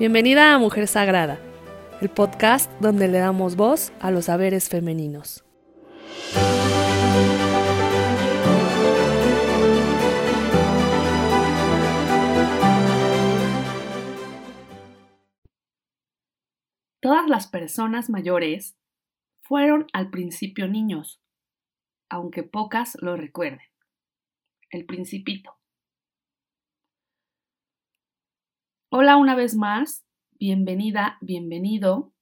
Bienvenida a Mujer Sagrada, el podcast donde le damos voz a los saberes femeninos. Todas las personas mayores fueron al principio niños, aunque pocas lo recuerden. El principito. Hola una vez más, bienvenida, bienvenido.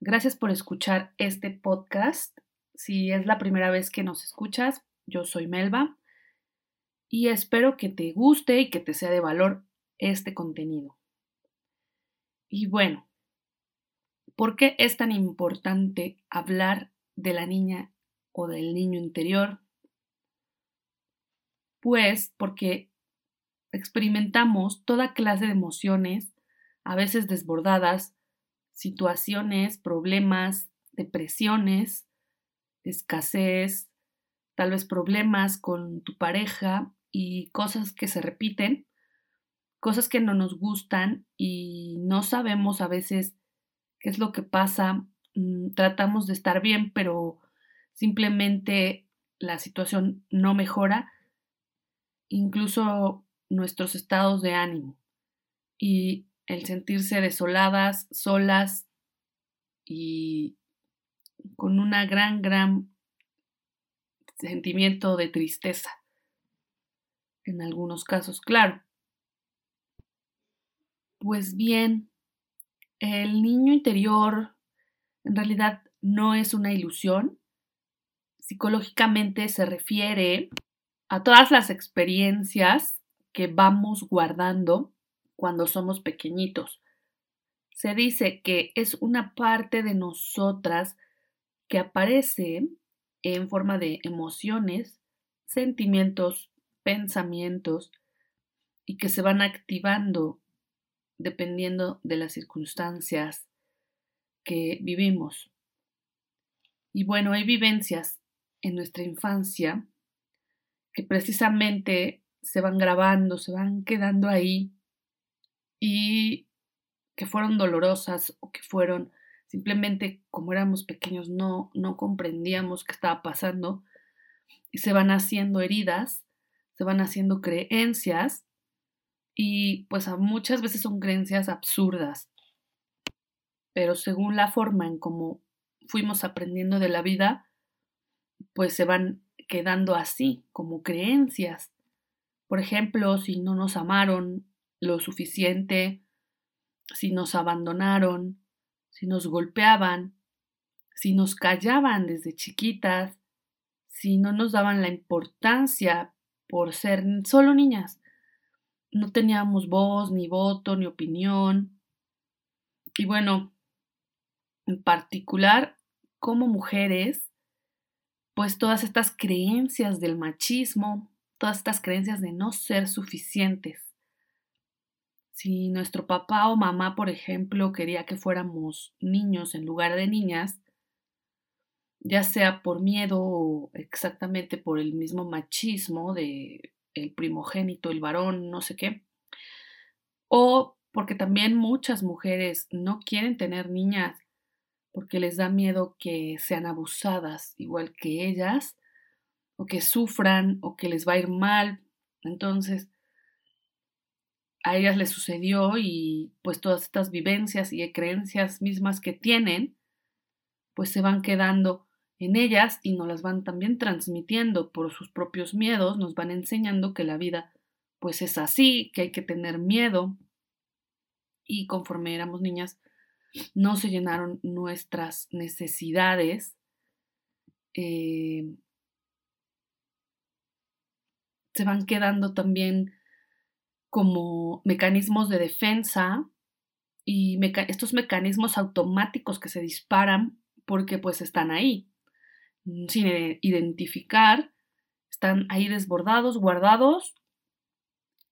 Gracias por escuchar este podcast. Si es la primera vez que nos escuchas, yo soy Melba y espero que te guste y que te sea de valor este contenido. Y bueno, ¿por qué es tan importante hablar de la niña o del niño interior? Pues porque experimentamos toda clase de emociones, a veces desbordadas, situaciones, problemas, depresiones, escasez, tal vez problemas con tu pareja y cosas que se repiten, cosas que no nos gustan y no sabemos a veces qué es lo que pasa, mm, tratamos de estar bien, pero simplemente la situación no mejora. Incluso nuestros estados de ánimo y el sentirse desoladas, solas y con una gran, gran sentimiento de tristeza. En algunos casos, claro. Pues bien, el niño interior en realidad no es una ilusión. Psicológicamente se refiere a todas las experiencias que vamos guardando cuando somos pequeñitos. Se dice que es una parte de nosotras que aparece en forma de emociones, sentimientos, pensamientos y que se van activando dependiendo de las circunstancias que vivimos. Y bueno, hay vivencias en nuestra infancia que precisamente se van grabando, se van quedando ahí y que fueron dolorosas o que fueron simplemente como éramos pequeños no, no comprendíamos qué estaba pasando y se van haciendo heridas, se van haciendo creencias y pues muchas veces son creencias absurdas, pero según la forma en cómo fuimos aprendiendo de la vida, pues se van quedando así, como creencias. Por ejemplo, si no nos amaron lo suficiente, si nos abandonaron, si nos golpeaban, si nos callaban desde chiquitas, si no nos daban la importancia por ser solo niñas. No teníamos voz, ni voto, ni opinión. Y bueno, en particular, como mujeres, pues todas estas creencias del machismo, todas estas creencias de no ser suficientes. Si nuestro papá o mamá, por ejemplo, quería que fuéramos niños en lugar de niñas, ya sea por miedo o exactamente por el mismo machismo de el primogénito, el varón, no sé qué, o porque también muchas mujeres no quieren tener niñas porque les da miedo que sean abusadas igual que ellas o que sufran o que les va a ir mal. Entonces, a ellas les sucedió y pues todas estas vivencias y creencias mismas que tienen, pues se van quedando en ellas y nos las van también transmitiendo por sus propios miedos, nos van enseñando que la vida pues es así, que hay que tener miedo. Y conforme éramos niñas, no se llenaron nuestras necesidades. Eh, se van quedando también como mecanismos de defensa y estos mecanismos automáticos que se disparan porque pues están ahí, sin identificar, están ahí desbordados, guardados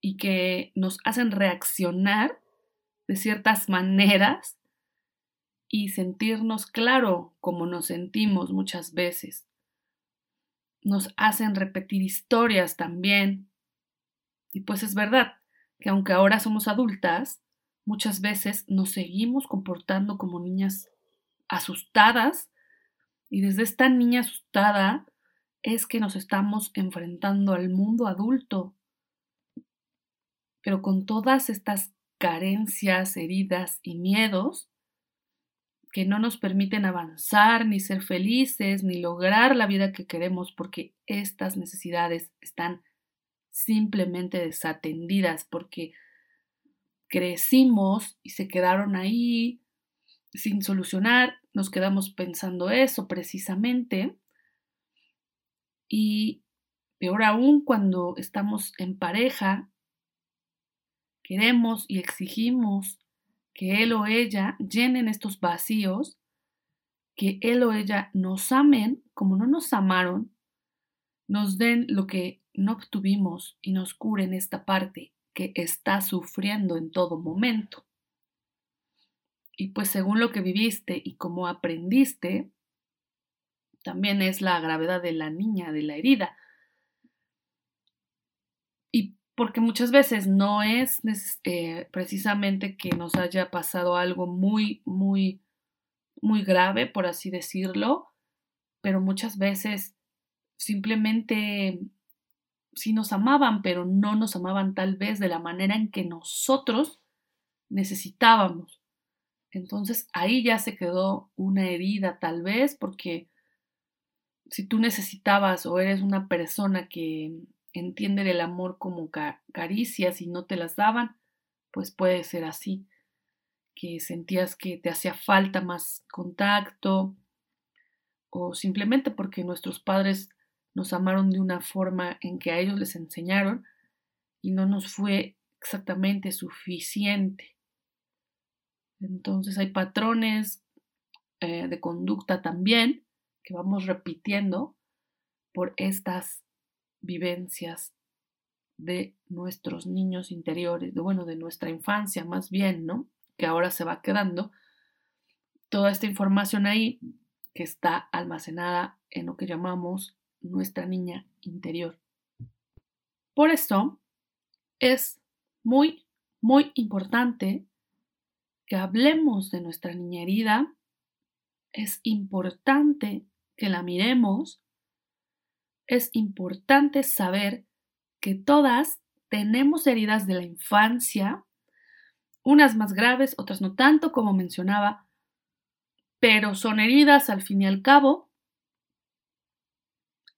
y que nos hacen reaccionar de ciertas maneras y sentirnos claro como nos sentimos muchas veces. Nos hacen repetir historias también. Y pues es verdad que aunque ahora somos adultas, muchas veces nos seguimos comportando como niñas asustadas y desde esta niña asustada es que nos estamos enfrentando al mundo adulto. Pero con todas estas carencias, heridas y miedos que no nos permiten avanzar, ni ser felices, ni lograr la vida que queremos, porque estas necesidades están simplemente desatendidas, porque crecimos y se quedaron ahí sin solucionar, nos quedamos pensando eso precisamente. Y peor aún cuando estamos en pareja, queremos y exigimos que él o ella llenen estos vacíos, que él o ella nos amen como no nos amaron, nos den lo que no obtuvimos y nos curen esta parte que está sufriendo en todo momento. Y pues según lo que viviste y cómo aprendiste, también es la gravedad de la niña, de la herida. Y porque muchas veces no es eh, precisamente que nos haya pasado algo muy, muy, muy grave, por así decirlo, pero muchas veces simplemente sí nos amaban, pero no nos amaban tal vez de la manera en que nosotros necesitábamos. Entonces ahí ya se quedó una herida tal vez porque si tú necesitabas o eres una persona que entiende del amor como caricias y no te las daban, pues puede ser así, que sentías que te hacía falta más contacto o simplemente porque nuestros padres nos amaron de una forma en que a ellos les enseñaron y no nos fue exactamente suficiente. Entonces hay patrones eh, de conducta también que vamos repitiendo por estas vivencias de nuestros niños interiores, bueno, de nuestra infancia más bien, ¿no? Que ahora se va quedando toda esta información ahí que está almacenada en lo que llamamos nuestra niña interior. Por eso es muy, muy importante que hablemos de nuestra niña herida. Es importante que la miremos. Es importante saber que todas tenemos heridas de la infancia, unas más graves, otras no tanto, como mencionaba, pero son heridas al fin y al cabo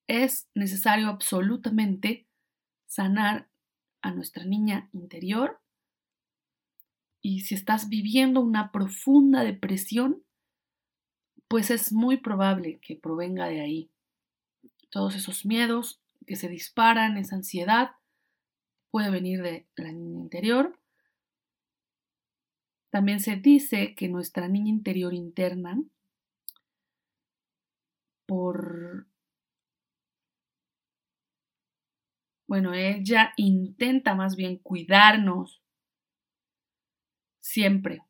es necesario absolutamente sanar a nuestra niña interior. Y si estás viviendo una profunda depresión, pues es muy probable que provenga de ahí. Todos esos miedos que se disparan, esa ansiedad, puede venir de la niña interior. También se dice que nuestra niña interior interna, por Bueno, ella intenta más bien cuidarnos siempre.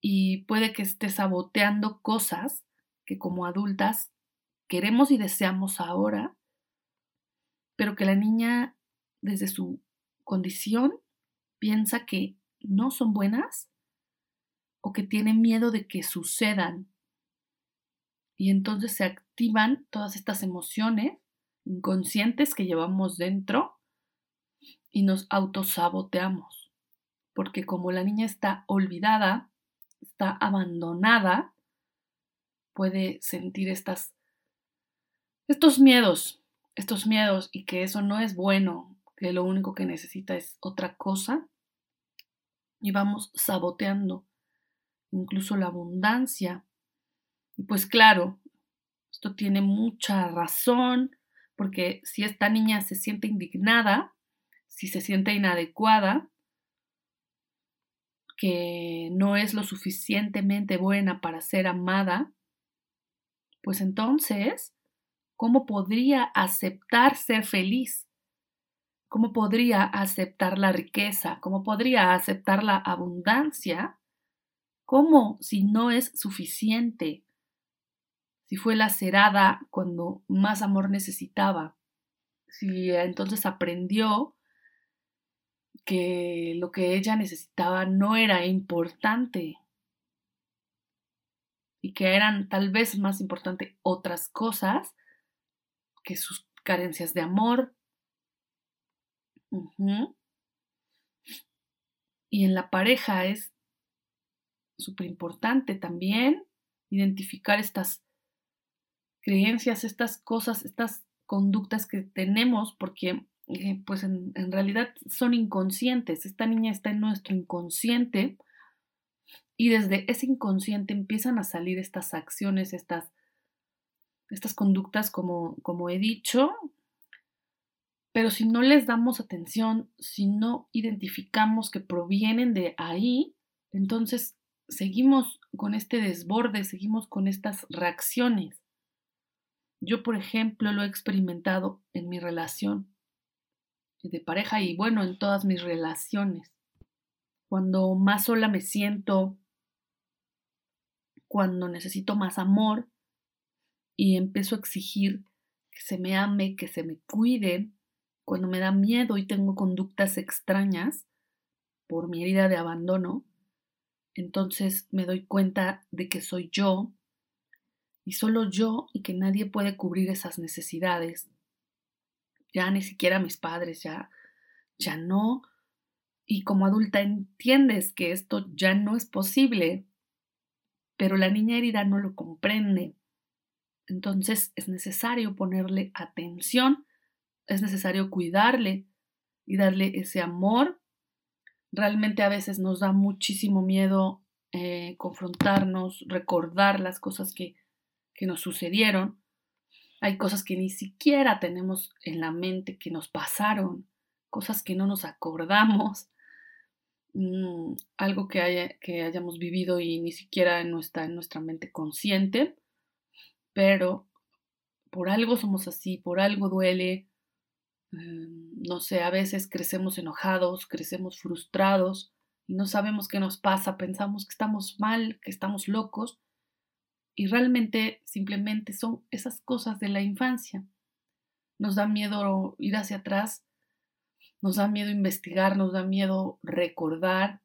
Y puede que esté saboteando cosas que como adultas queremos y deseamos ahora, pero que la niña desde su condición piensa que no son buenas o que tiene miedo de que sucedan. Y entonces se activan todas estas emociones inconscientes que llevamos dentro y nos autosaboteamos. Porque como la niña está olvidada, está abandonada, puede sentir estas, estos miedos, estos miedos y que eso no es bueno, que lo único que necesita es otra cosa. Y vamos saboteando incluso la abundancia. Y pues claro, esto tiene mucha razón, porque si esta niña se siente indignada, si se siente inadecuada, que no es lo suficientemente buena para ser amada, pues entonces, ¿cómo podría aceptar ser feliz? ¿Cómo podría aceptar la riqueza? ¿Cómo podría aceptar la abundancia ¿Cómo si no es suficiente? Si fue lacerada cuando más amor necesitaba. Si entonces aprendió que lo que ella necesitaba no era importante y que eran tal vez más importantes otras cosas que sus carencias de amor. Y en la pareja es súper importante también identificar estas creencias, estas cosas, estas conductas que tenemos, porque eh, pues en, en, realidad son inconscientes. Esta niña está en nuestro inconsciente y desde ese inconsciente empiezan a salir estas acciones, estas, estas conductas, como, como he dicho, pero si no les damos atención, si no identificamos que provienen de ahí, entonces seguimos con este desborde, seguimos con estas reacciones. Yo, por ejemplo, lo he experimentado en mi relación de pareja y bueno, en todas mis relaciones. Cuando más sola me siento, cuando necesito más amor y empiezo a exigir que se me ame, que se me cuide, cuando me da miedo y tengo conductas extrañas por mi herida de abandono, entonces me doy cuenta de que soy yo y solo yo y que nadie puede cubrir esas necesidades. Ya ni siquiera mis padres, ya, ya no. Y como adulta entiendes que esto ya no es posible, pero la niña herida no lo comprende. Entonces es necesario ponerle atención, es necesario cuidarle y darle ese amor. Realmente a veces nos da muchísimo miedo eh, confrontarnos, recordar las cosas que que nos sucedieron, hay cosas que ni siquiera tenemos en la mente que nos pasaron, cosas que no nos acordamos, mm, algo que, haya, que hayamos vivido y ni siquiera no está en nuestra mente consciente, pero por algo somos así, por algo duele, em, no sé, a veces crecemos enojados, crecemos frustrados y no sabemos qué nos pasa, pensamos que estamos mal, que estamos locos, y realmente simplemente son esas cosas de la infancia. Nos da miedo ir hacia atrás, nos da miedo investigar, nos da miedo recordar.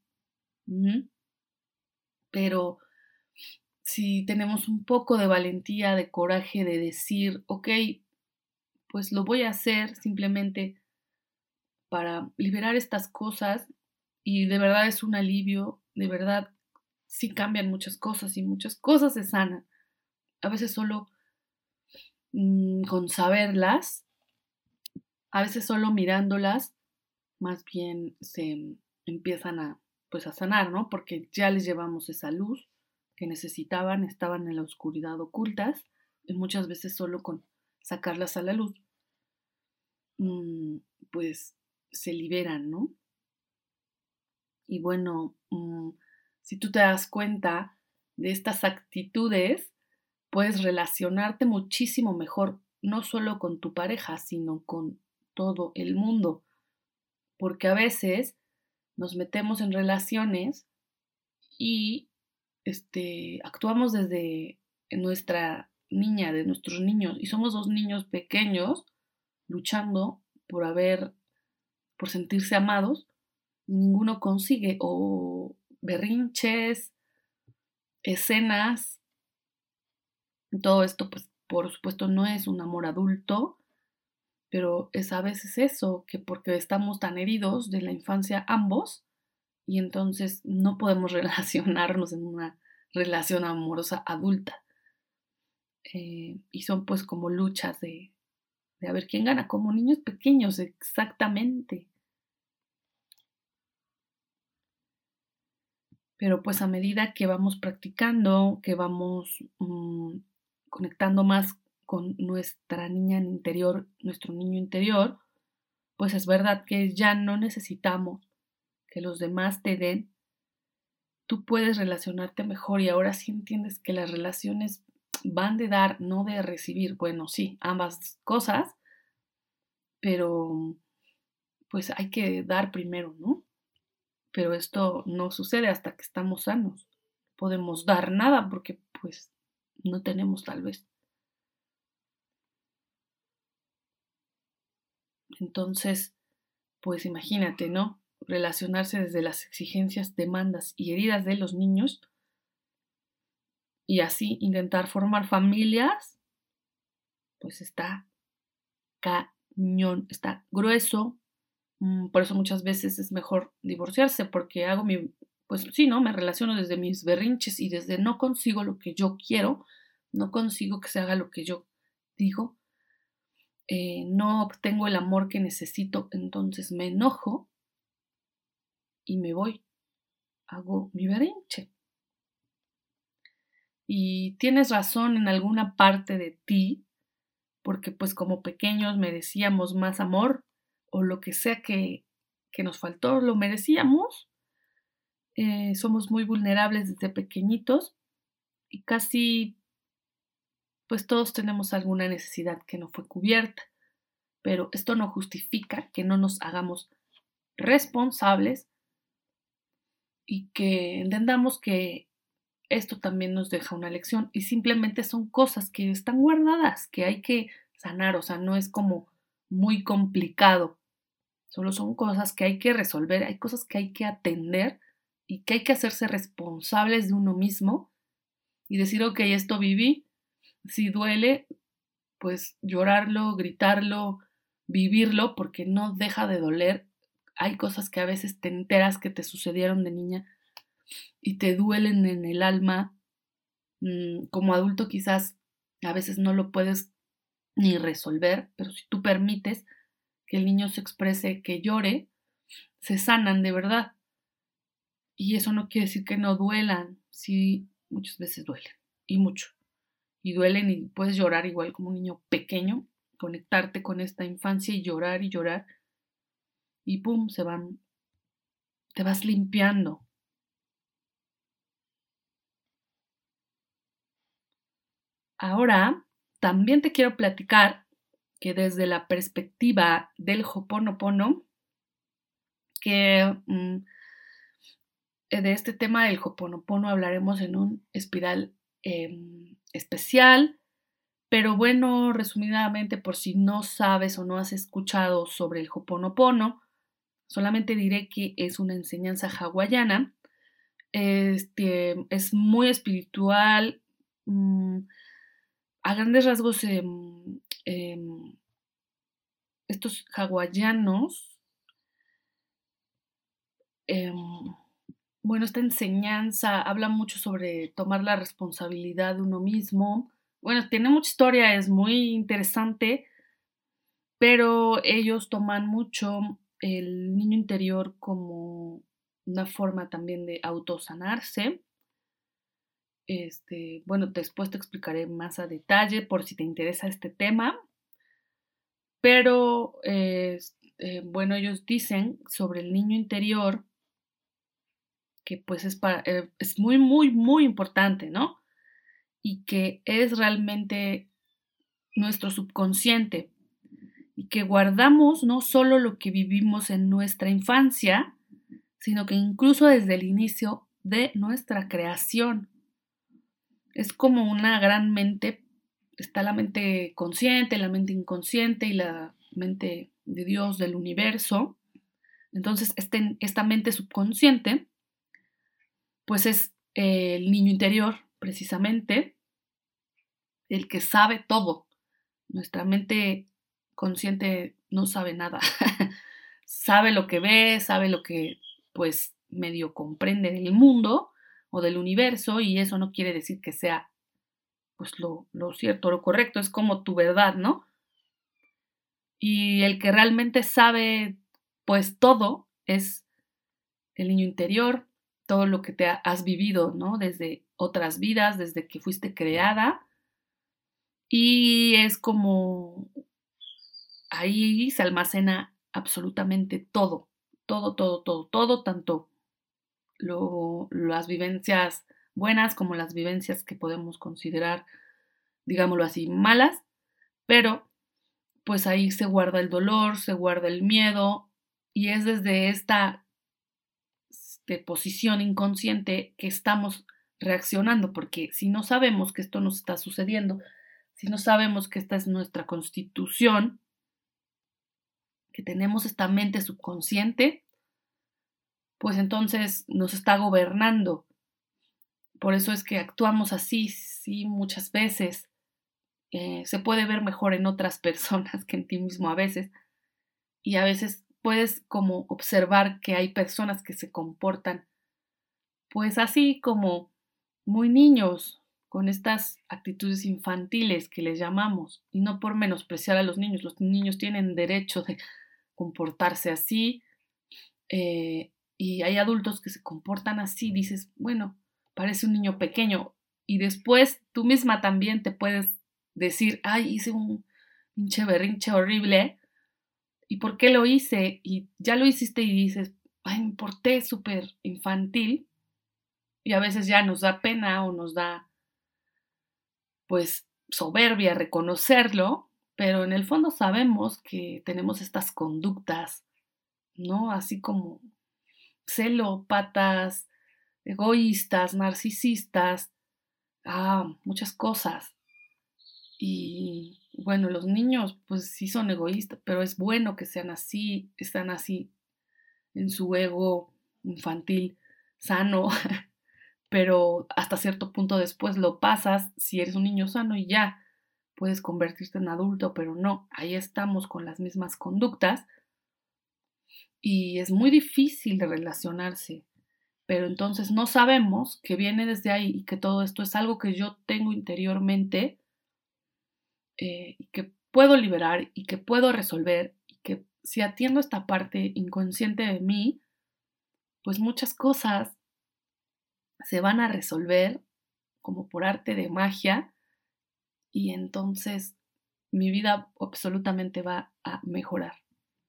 Pero si tenemos un poco de valentía, de coraje, de decir, ok, pues lo voy a hacer simplemente para liberar estas cosas y de verdad es un alivio, de verdad sí cambian muchas cosas y muchas cosas se sanan. A veces solo mm, con saberlas, a veces solo mirándolas, más bien se empiezan a, pues a sanar, ¿no? Porque ya les llevamos esa luz que necesitaban, estaban en la oscuridad ocultas, y muchas veces solo con sacarlas a la luz, mm, pues se liberan, ¿no? Y bueno, mm, si tú te das cuenta de estas actitudes, puedes relacionarte muchísimo mejor, no solo con tu pareja, sino con todo el mundo. Porque a veces nos metemos en relaciones y este, actuamos desde nuestra niña, de nuestros niños, y somos dos niños pequeños luchando por haber, por sentirse amados, ninguno consigue, o berrinches, escenas, todo esto, pues, por supuesto, no es un amor adulto, pero es a veces eso, que porque estamos tan heridos de la infancia ambos, y entonces no podemos relacionarnos en una relación amorosa adulta. Eh, y son pues como luchas de, de a ver quién gana, como niños pequeños, exactamente. Pero pues a medida que vamos practicando, que vamos mm, conectando más con nuestra niña interior, nuestro niño interior, pues es verdad que ya no necesitamos que los demás te den. Tú puedes relacionarte mejor y ahora sí entiendes que las relaciones van de dar, no de recibir. Bueno, sí, ambas cosas, pero pues hay que dar primero, ¿no? Pero esto no sucede hasta que estamos sanos. podemos dar nada porque pues no tenemos tal vez. Entonces, pues imagínate, ¿no? Relacionarse desde las exigencias, demandas y heridas de los niños y así intentar formar familias, pues está cañón, está grueso. Mm, por eso muchas veces es mejor divorciarse porque hago mi, pues sí, ¿no? Me relaciono desde mis berrinches y desde no consigo lo que yo quiero, no consigo que se haga lo que yo digo, eh, no obtengo el amor que necesito, entonces me enojo y me voy, hago mi berrinche. Y tienes razón en alguna parte de ti, porque pues como pequeños merecíamos más amor o lo que sea que, que nos faltó, lo merecíamos. Eh, somos muy vulnerables desde pequeñitos y casi pues todos tenemos alguna necesidad que no fue cubierta, pero esto no justifica que no nos hagamos responsables y que entendamos que esto también nos deja una lección y simplemente son cosas que están guardadas, que hay que sanar, o sea, no es como muy complicado, solo son cosas que hay que resolver, hay cosas que hay que atender y que hay que hacerse responsables de uno mismo y decir, ok, esto viví, si duele, pues llorarlo, gritarlo, vivirlo, porque no deja de doler. Hay cosas que a veces te enteras que te sucedieron de niña y te duelen en el alma. Mm, como adulto quizás a veces no lo puedes ni resolver, pero si tú permites que el niño se exprese, que llore, se sanan de verdad. Y eso no quiere decir que no duelan, sí, muchas veces duelen, y mucho y duelen y puedes llorar igual como un niño pequeño, conectarte con esta infancia y llorar y llorar y pum, se van, te vas limpiando. Ahora, también te quiero platicar que desde la perspectiva del Hoponopono, que mm, de este tema del Hoponopono hablaremos en un espiral em, especial, pero bueno, resumidamente, por si no sabes o no has escuchado sobre el Hoponopono, solamente diré que es una enseñanza hawaiana. Este, es muy espiritual. Mm, a grandes rasgos, em, em, estos hawaianos em, bueno, esta enseñanza habla mucho sobre tomar la responsabilidad de uno mismo. Bueno, tiene mucha historia, es muy interesante, pero ellos toman mucho el niño interior como una forma también de autosanarse. Este, bueno, después te explicaré más a detalle por si te interesa este tema. Pero, eh, bueno, ellos dicen sobre el niño interior que pues es, para, eh, es muy, muy, muy importante, ¿no? Y que es realmente nuestro subconsciente y que guardamos no solo lo que vivimos en nuestra infancia, sino que incluso desde el inicio de nuestra creación. Es como una gran mente, está la mente consciente, la mente inconsciente y la mente de Dios, del universo. Entonces, este, esta mente subconsciente pues es el niño interior, precisamente, el que sabe todo. Nuestra mente consciente no sabe nada. sabe lo que ve, sabe lo que pues medio comprende del mundo o del universo y eso no quiere decir que sea pues lo, lo cierto, lo correcto, es como tu verdad, ¿no? Y el que realmente sabe pues todo es el niño interior, todo lo que te has vivido, ¿no? Desde otras vidas, desde que fuiste creada. Y es como ahí se almacena absolutamente todo, todo, todo, todo, todo, tanto lo, las vivencias buenas como las vivencias que podemos considerar, digámoslo así, malas, pero pues ahí se guarda el dolor, se guarda el miedo y es desde esta de posición inconsciente que estamos reaccionando, porque si no sabemos que esto nos está sucediendo, si no sabemos que esta es nuestra constitución, que tenemos esta mente subconsciente, pues entonces nos está gobernando. Por eso es que actuamos así, sí, muchas veces. Eh, se puede ver mejor en otras personas que en ti mismo a veces. Y a veces puedes como observar que hay personas que se comportan pues así como muy niños, con estas actitudes infantiles que les llamamos, y no por menospreciar a los niños, los niños tienen derecho de comportarse así, eh, y hay adultos que se comportan así, dices, bueno, parece un niño pequeño, y después tú misma también te puedes decir, ay, hice un pinche berrinche horrible, ¿y por qué lo hice? Y ya lo hiciste y dices, ay, me porté súper infantil, y a veces ya nos da pena o nos da, pues, soberbia reconocerlo, pero en el fondo sabemos que tenemos estas conductas, ¿no? Así como celópatas, egoístas, narcisistas, ah, muchas cosas. Y bueno, los niños pues sí son egoístas, pero es bueno que sean así, están así en su ego infantil sano, pero hasta cierto punto después lo pasas si eres un niño sano y ya puedes convertirte en adulto, pero no, ahí estamos con las mismas conductas y es muy difícil de relacionarse, pero entonces no sabemos que viene desde ahí y que todo esto es algo que yo tengo interiormente eh, y que puedo liberar y que puedo resolver y que si atiendo esta parte inconsciente de mí, pues muchas cosas se van a resolver como por arte de magia y entonces mi vida absolutamente va a mejorar.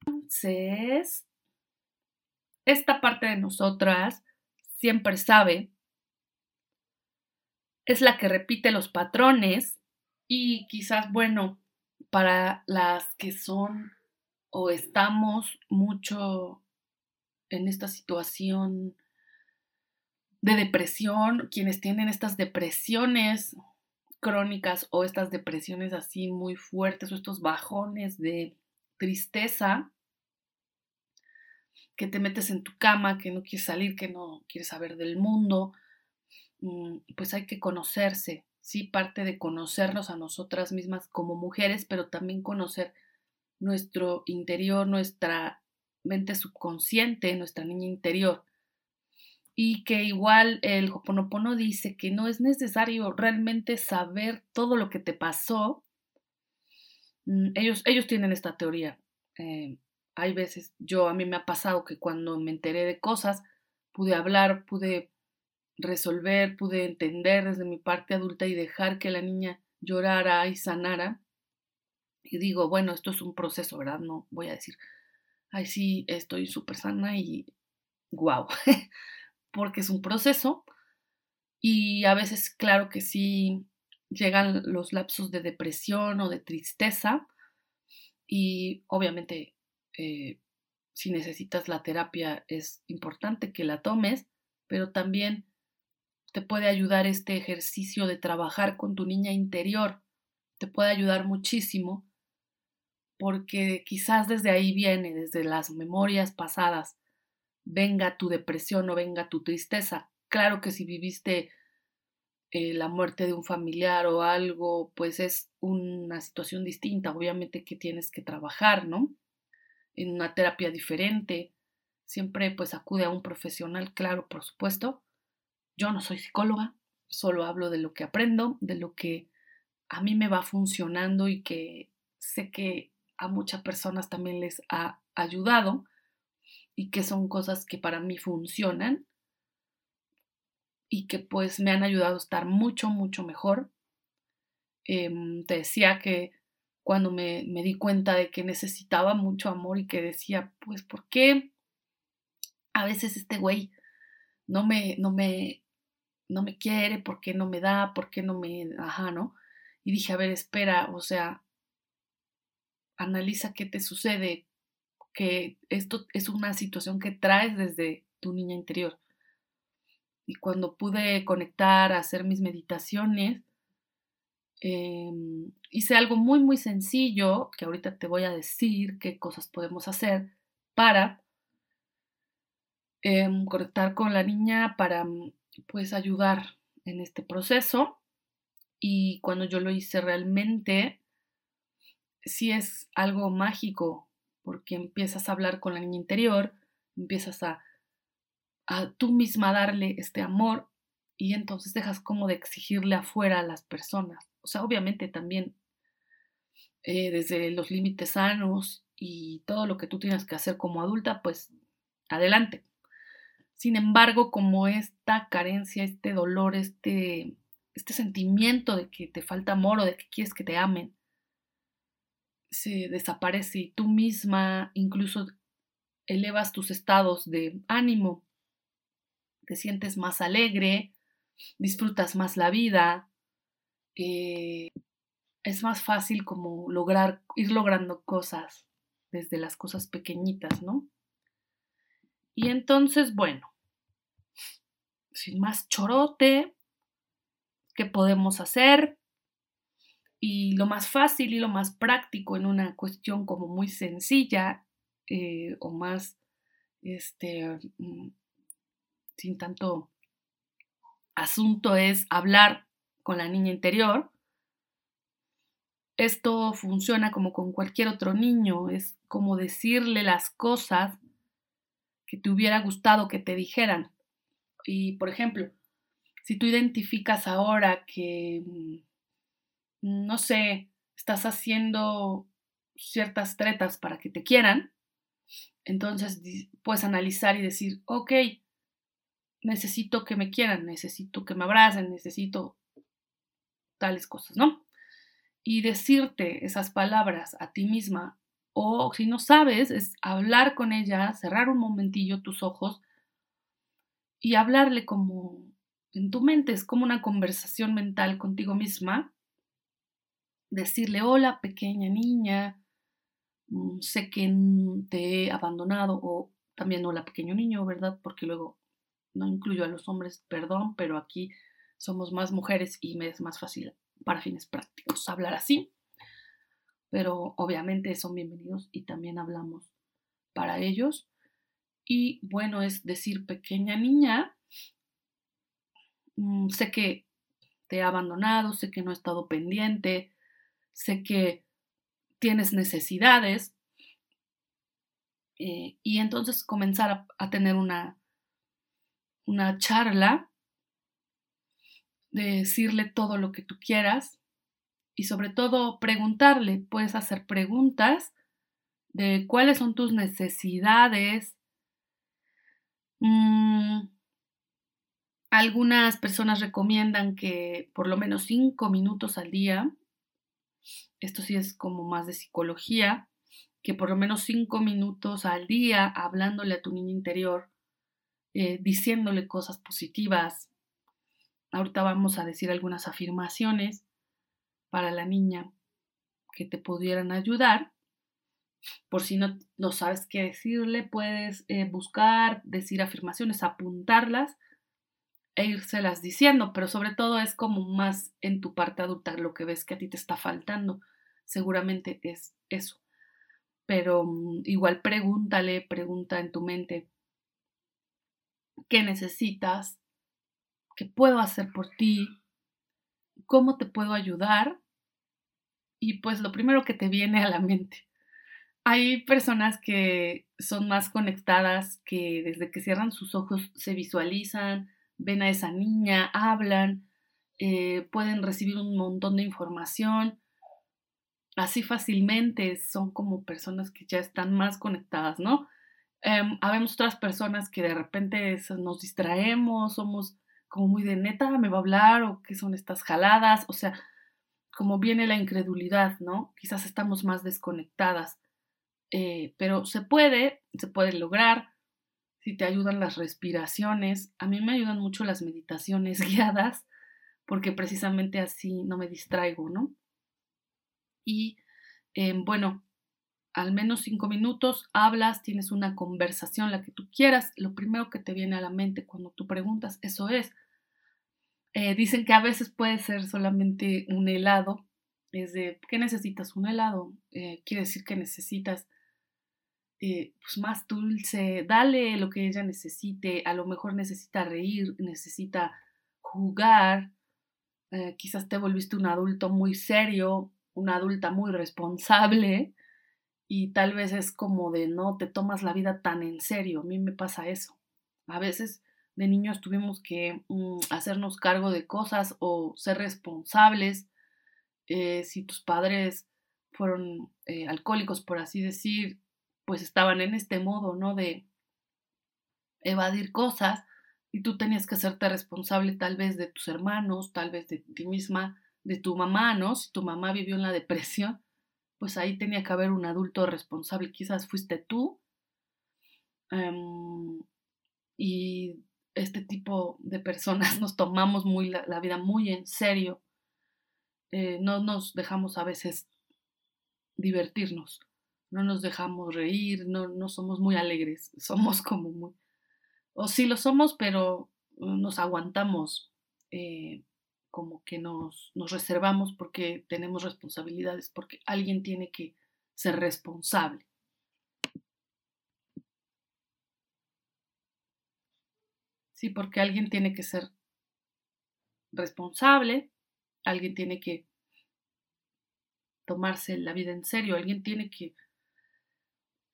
Entonces, esta parte de nosotras siempre sabe, es la que repite los patrones y quizás, bueno, para las que son o estamos mucho en esta situación de depresión, quienes tienen estas depresiones crónicas o estas depresiones así muy fuertes o estos bajones de tristeza, que te metes en tu cama, que no quieres salir, que no quieres saber del mundo, mm, pues hay que conocerse, sí, parte de conocernos a nosotras mismas como mujeres, pero también conocer nuestro interior, nuestra mente subconsciente, nuestra niña interior y que igual el Hoponopono dice que no es necesario realmente saber todo lo que te pasó. Mm, ellos, ellos tienen esta teoría. Eh, hay veces, yo a mí me ha pasado que cuando me enteré de cosas, pude hablar, pude resolver, pude entender desde mi parte adulta y dejar que la niña llorara y sanara. Y digo, bueno, esto es un proceso, ¿verdad? No voy a decir, ay, sí, estoy súper sana y guau. porque es un proceso y a veces claro que sí llegan los lapsos de depresión o de tristeza y obviamente eh, si necesitas la terapia es importante que la tomes, pero también te puede ayudar este ejercicio de trabajar con tu niña interior, te puede ayudar muchísimo porque quizás desde ahí viene, desde las memorias pasadas, venga tu depresión o venga tu tristeza. Claro que si viviste eh, la muerte de un familiar o algo, pues es una situación distinta, obviamente que tienes que trabajar, ¿no? En una terapia diferente. Siempre pues acude a un profesional, claro, por supuesto. Yo no soy psicóloga, solo hablo de lo que aprendo, de lo que a mí me va funcionando y que sé que a muchas personas también les ha ayudado y que son cosas que para mí funcionan y que pues me han ayudado a estar mucho, mucho mejor. Em, te decía que cuando me, me, di cuenta de que necesitaba mucho amor y que decía, pues, ¿por qué a veces este güey no me, no me, no me quiere? ¿Por qué no me da? ¿Por qué no me, ajá, no? Y dije, a ver, espera, o sea, analiza qué te sucede, que esto es una situación que traes desde tu niña interior. y cuando pude conectar hacer mis meditaciones, em, hice algo muy, muy sencillo, que ahorita te voy a decir qué cosas podemos hacer para em, conectar con la niña, para pues ayudar en este proceso. Y cuando yo lo hice realmente, sí es algo mágico, porque empiezas a hablar con la niña interior, empiezas a a tú misma darle este amor y entonces dejas como de exigirle afuera a las personas. O sea, obviamente también eh, desde los límites sanos y todo lo que tú tienes que hacer como adulta, pues adelante. Sin embargo, como esta carencia, este dolor, este, este sentimiento de que te falta amor o de que quieres que te amen, se desaparece y tú misma incluso elevas tus estados de ánimo te sientes más alegre, disfrutas más la vida, eh, es más fácil como lograr, ir logrando cosas desde las cosas pequeñitas, ¿no? Y entonces, bueno, sin más chorote, ¿qué podemos hacer? Y lo más fácil y lo más práctico en una cuestión como muy sencilla eh, o más este, mm, sin tanto asunto es hablar con la niña interior. Esto funciona como con cualquier otro niño, es como decirle las cosas que te hubiera gustado que te dijeran. Y, por ejemplo, si tú identificas ahora que, mm, no sé, estás haciendo ciertas tretas para que te quieran, entonces puedes analizar y decir, ok, necesito que me quieran, necesito que me abracen, necesito tales cosas, ¿no? Y decirte esas palabras a ti misma, o si no sabes, es hablar con ella, cerrar un momentillo tus ojos y hablarle como en tu mente, es como una conversación mental contigo misma, decirle, hola pequeña niña, mm, sé que te he abandonado, o también hola pequeño niño, ¿verdad? Porque luego no incluyo a los hombres, perdón, pero aquí somos más mujeres y me es más fácil para fines prácticos hablar así. Pero obviamente son bienvenidos y también hablamos para ellos. Y bueno, es decir, pequeña niña, mm, sé que te he abandonado, sé que no he estado pendiente, sé que tienes necesidades. Eh, y entonces comenzar a tener una una charla, de decirle todo lo que tú quieras y sobre todo preguntarle, puedes hacer preguntas de cuáles son tus necesidades. Mm, algunas personas recomiendan que por lo menos cinco minutos al día, esto sí es como más de psicología, que por lo menos cinco minutos al día hablándole a tu niño interior eh, diciéndole cosas positivas. Ahorita vamos a decir algunas afirmaciones para la niña que te pudieran ayudar. Por si no, no sabes qué decirle, puedes eh, buscar, decir afirmaciones, apuntarlas e irselas diciendo, pero sobre todo es como más en tu parte adulta lo que ves que a ti te está faltando. Seguramente es eso. Pero mm, igual pregúntale, pregunta en tu mente, qué necesitas, puedo hacer por ti, cómo te puedo ayudar. Y pues lo primero que te viene a la mente. Hay personas que son más conectadas, que desde que cierran sus ojos se visualizan, ven a esa niña, hablan, eh, pueden recibir un montón de información así fácilmente, son como personas que ya están más conectadas, ¿no? Um, habemos otras personas que de repente nos distraemos, somos como muy de neta, me va a hablar o qué son estas jaladas, o sea, como viene la incredulidad, ¿no? Quizás estamos más desconectadas, eh, pero se puede, se puede lograr si te ayudan las respiraciones. A mí me ayudan mucho las meditaciones guiadas porque precisamente así no me distraigo, ¿no? Y em, bueno, al menos cinco minutos, hablas, tienes una conversación, la que tú quieras, lo primero que te viene a la mente cuando tú preguntas, eso es. Eh, dicen que a veces puede ser solamente un helado, es de, ¿qué necesitas? Un helado, eh, quiere decir que necesitas eh, pues más dulce, dale lo que ella necesite, a lo mejor necesita reír, necesita jugar, quizás te volviste un adulto muy serio, una adulta muy responsable, y tal vez es como de no te tomas la vida tan en serio. A mí me pasa eso. A veces de niños tuvimos que mm, hacernos cargo de cosas o ser responsables. Eh, si tus padres fueron eh, alcohólicos, por así decir, pues estaban en este modo, ¿no? De evadir cosas y tú tenías que hacerte responsable tal vez de tus hermanos, tal vez de ti misma, de tu mamá, ¿no? Si tu mamá vivió en la depresión, pues ahí tenía que haber un adulto responsable, quizás fuiste tú. Em, y este tipo de personas nos tomamos muy la, vida muy en serio. Eh, no nos dejamos a veces divertirnos, no nos dejamos reír, no, no somos muy alegres, somos como muy... O sí lo somos, pero nos aguantamos eh, como que nos, nos reservamos porque tenemos responsabilidades, porque alguien tiene que ser responsable. Sí, porque alguien tiene que ser responsable, alguien tiene que tomarse la vida en serio, alguien tiene que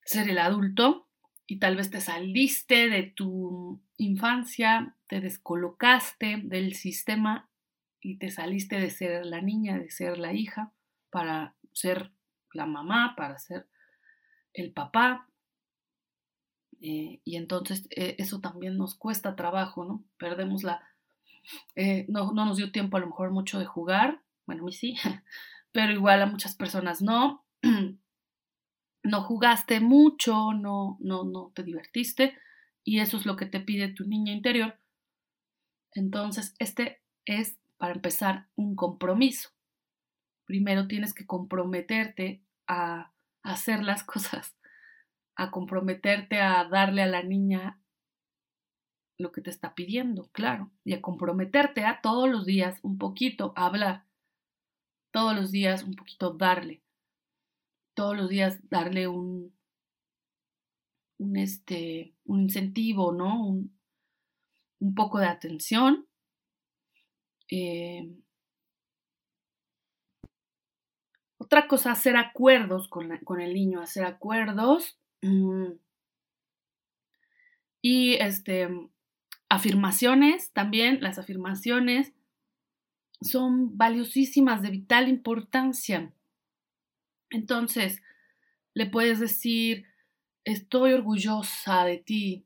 ser el adulto y tal vez te saliste de tu infancia, te descolocaste del sistema y te saliste de ser la niña, de ser la hija, para ser la mamá, para ser el papá. Eh, y entonces eh, eso también nos cuesta trabajo, ¿no? Perdemos la... Eh, no, no, nos dio tiempo a lo mejor mucho de jugar, bueno, a mí sí, pero igual a muchas personas no. no jugaste mucho, no, no, no te divertiste y eso es lo que te pide tu niña interior. Entonces, este es para empezar un compromiso. Primero tienes que comprometerte a hacer las cosas, a comprometerte a darle a la niña lo que te está pidiendo, claro, y a comprometerte a todos los días un poquito hablar, todos los días un poquito darle, todos los días darle un, un, este, un incentivo, ¿no? Un, un poco de atención eh, otra cosa, hacer acuerdos con, el niño, hacer acuerdos. Mm, y este, afirmaciones también, las afirmaciones son valiosísimas, de vital importancia. Entonces, le puedes decir, estoy orgullosa de ti,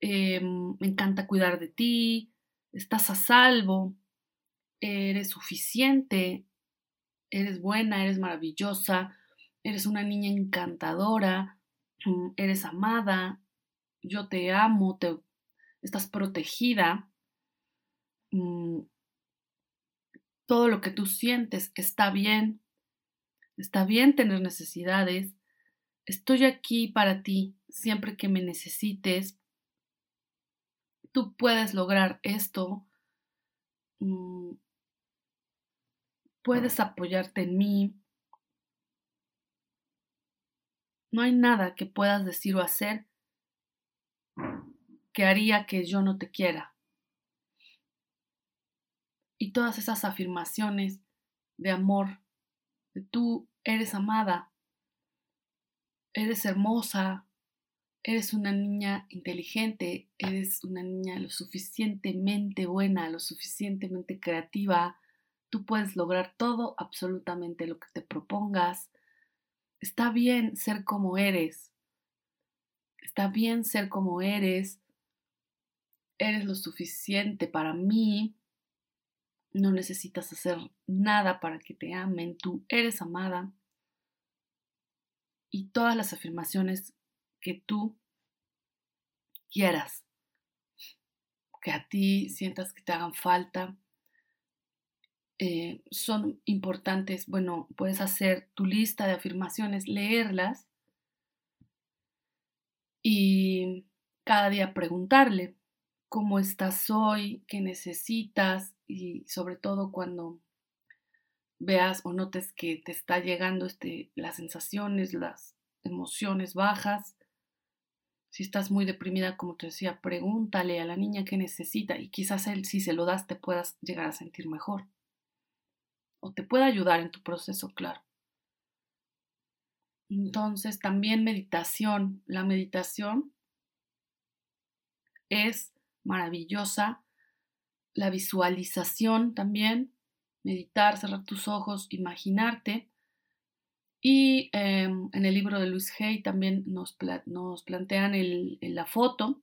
em, me encanta cuidar de ti, estás a salvo, eres suficiente, eres buena, eres maravillosa, eres una niña encantadora, mm, eres amada, yo te amo, te, estás protegida. Mm, todo lo que tú sientes está bien, está bien tener necesidades, estoy aquí para ti siempre que me necesites, tú puedes lograr esto, mm, puedes apoyarte en mí. No hay nada que puedas decir o hacer que haría que yo no te quiera. Y todas esas afirmaciones de amor, de tú eres amada, eres hermosa, eres una niña inteligente, eres una niña lo suficientemente buena, lo suficientemente creativa, tú puedes lograr todo, absolutamente lo que te propongas. Está bien ser como eres. Está bien ser como eres. Eres lo suficiente para mí. No necesitas hacer nada para que te amen. Tú eres amada. Y todas las afirmaciones que tú quieras, que a ti sientas que te hagan falta, eh, son importantes. Bueno, puedes hacer tu lista de afirmaciones, leerlas y cada día preguntarle cómo estás hoy, qué necesitas y sobre todo cuando veas o notes que te está llegando este, las sensaciones, las emociones bajas. Si estás muy deprimida, como te decía, pregúntale a la niña qué necesita y quizás él, si se lo das, te puedas llegar a sentir mejor. O te pueda ayudar en tu proceso, claro. Entonces, también meditación. La meditación es maravillosa. La visualización también meditar, cerrar tus ojos, imaginarte. Y em, en el libro de Luis Hay también nos, nos plantean el, la foto,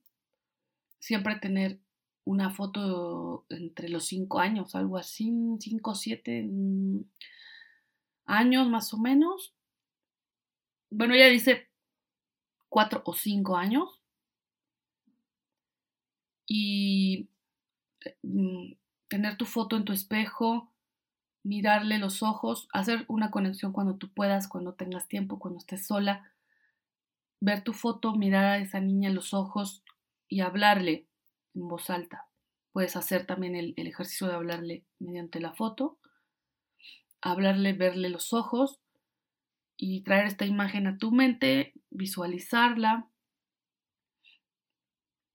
siempre tener una foto entre los cinco años, algo así, cinco o siete mm, años más o menos. Bueno, ella dice cuatro o cinco años. Y mm, tener tu foto en tu espejo, mirarle los ojos, hacer una conexión cuando tú puedas, cuando tengas tiempo, cuando estés sola, ver tu foto, mirar a esa niña en los ojos y hablarle en voz alta. Puedes hacer también el, ejercicio de hablarle mediante la foto, hablarle, verle los ojos y traer esta imagen a tu mente, visualizarla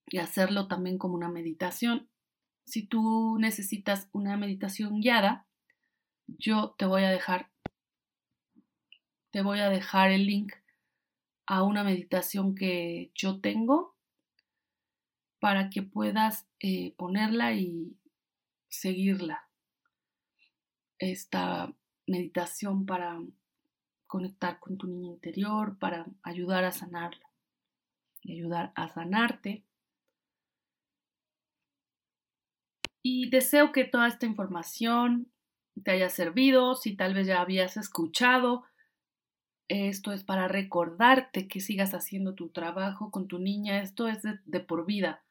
y hacerlo también como una meditación. Si tú necesitas una meditación guiada, yo te voy a dejar te voy a dejar el link a una meditación que yo tengo para que puedas eh, ponerla y seguirla. Esta meditación para conectar con tu niña interior, para ayudar a sanarla y ayudar a sanarte. Y deseo que toda esta información te haya servido, si tal vez ya habías escuchado. Esto es para recordarte que sigas haciendo tu trabajo con tu niña. Esto es de, por vida.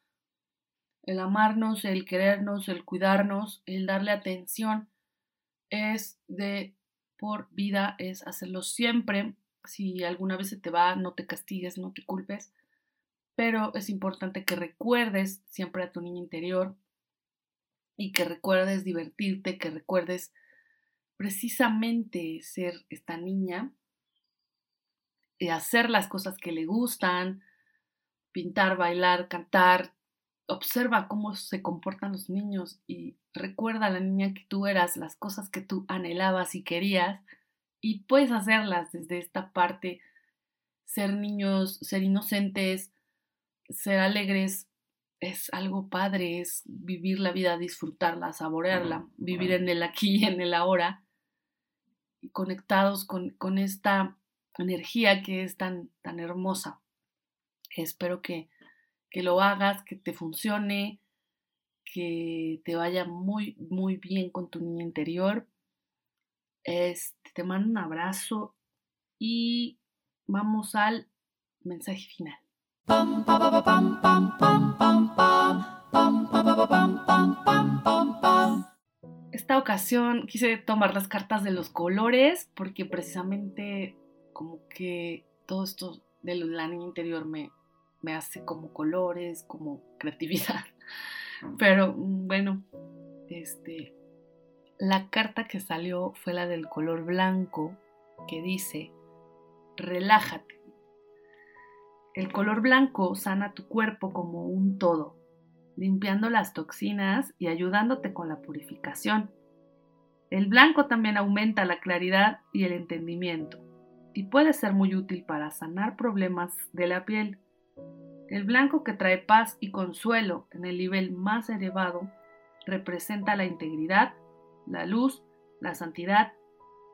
El amarnos, el querernos, el cuidarnos, el darle atención es de por vida, es hacerlo siempre. Si alguna vez se te va, no te castigues, no te culpes. Pero es importante que recuerdes siempre a tu niña interior, y que recuerdes divertirte, que recuerdes precisamente ser esta niña, y hacer las cosas que le gustan, pintar, bailar, cantar. Observa cómo se comportan los niños y recuerda a la niña que tú eras, las cosas que tú anhelabas y querías y puedes hacerlas desde esta parte, ser niños, ser inocentes, ser alegres, es algo padre, es vivir la vida, disfrutarla, saborearla, vivir en el aquí y en el ahora, y conectados con, con esta energía que es tan, tan hermosa. Espero que, que lo hagas, que te funcione, que te vaya muy, muy bien con tu niña interior. Este, te mando un abrazo y vamos al mensaje final. Esta ocasión quise tomar las cartas de los colores porque precisamente como que todo esto de la niña interior me, me hace como colores, como creatividad. Pero bueno, este, la carta que salió fue la del color blanco que dice, relájate el color blanco sana tu cuerpo como un todo, limpiando las toxinas y ayudándote con la purificación. El blanco también aumenta la claridad y el entendimiento y puede ser muy útil para sanar problemas de la piel. El blanco que trae paz y consuelo en el nivel más elevado representa la integridad, la luz, la santidad,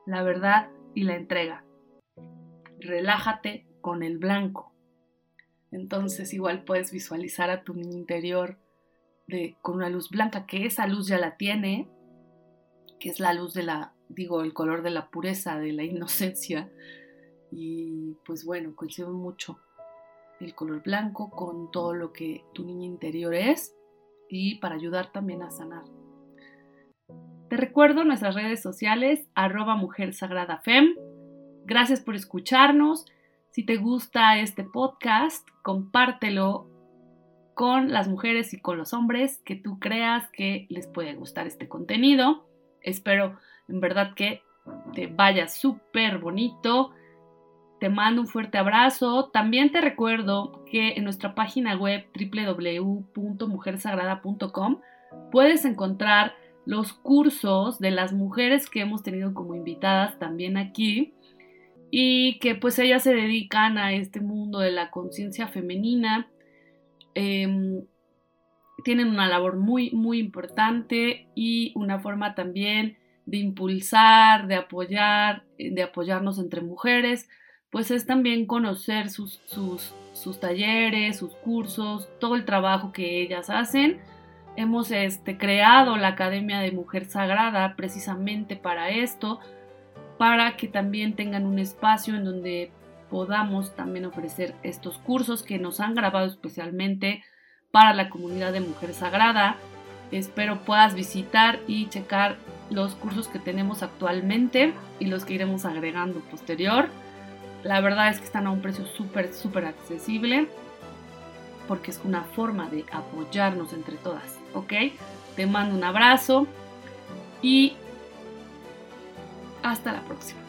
la verdad y la entrega. Relájate con el blanco. Entonces igual puedes visualizar a tu interior con una luz blanca, que esa luz ya la tiene, que es la luz de la, digo, el color de la pureza, de la inocencia. Y pues bueno, coincide mucho el color blanco con todo lo que tu niña interior es y para ayudar también a sanar. Te recuerdo nuestras redes sociales, arroba Mujer Sagrada Fem. Gracias por escucharnos. Si te gusta este podcast, compártelo con las mujeres y con los hombres que tú creas que les puede gustar este contenido. Espero en verdad que te vaya súper bonito. Te mando un fuerte abrazo. También te recuerdo que en nuestra página web www.mujersagrada.com puedes encontrar los cursos de las mujeres que hemos tenido como invitadas también aquí y que pues ellas se dedican a este mundo de la conciencia femenina. Em, tienen una labor muy, muy importante y una forma también de impulsar, de apoyar, de apoyarnos entre mujeres, pues es también conocer sus, sus, sus talleres, sus cursos, todo el trabajo que ellas hacen. Hemos este, creado la Academia de Mujer Sagrada precisamente para esto, para que también tengan un espacio en donde podamos también ofrecer estos cursos que nos han grabado especialmente para la comunidad de Mujer Sagrada. Espero puedas visitar y checar los cursos que tenemos actualmente y los que iremos agregando posterior. La verdad es que están a un precio súper, súper accesible porque es una forma de apoyarnos entre todas, ¿ok? Te mando un abrazo y hasta la próxima.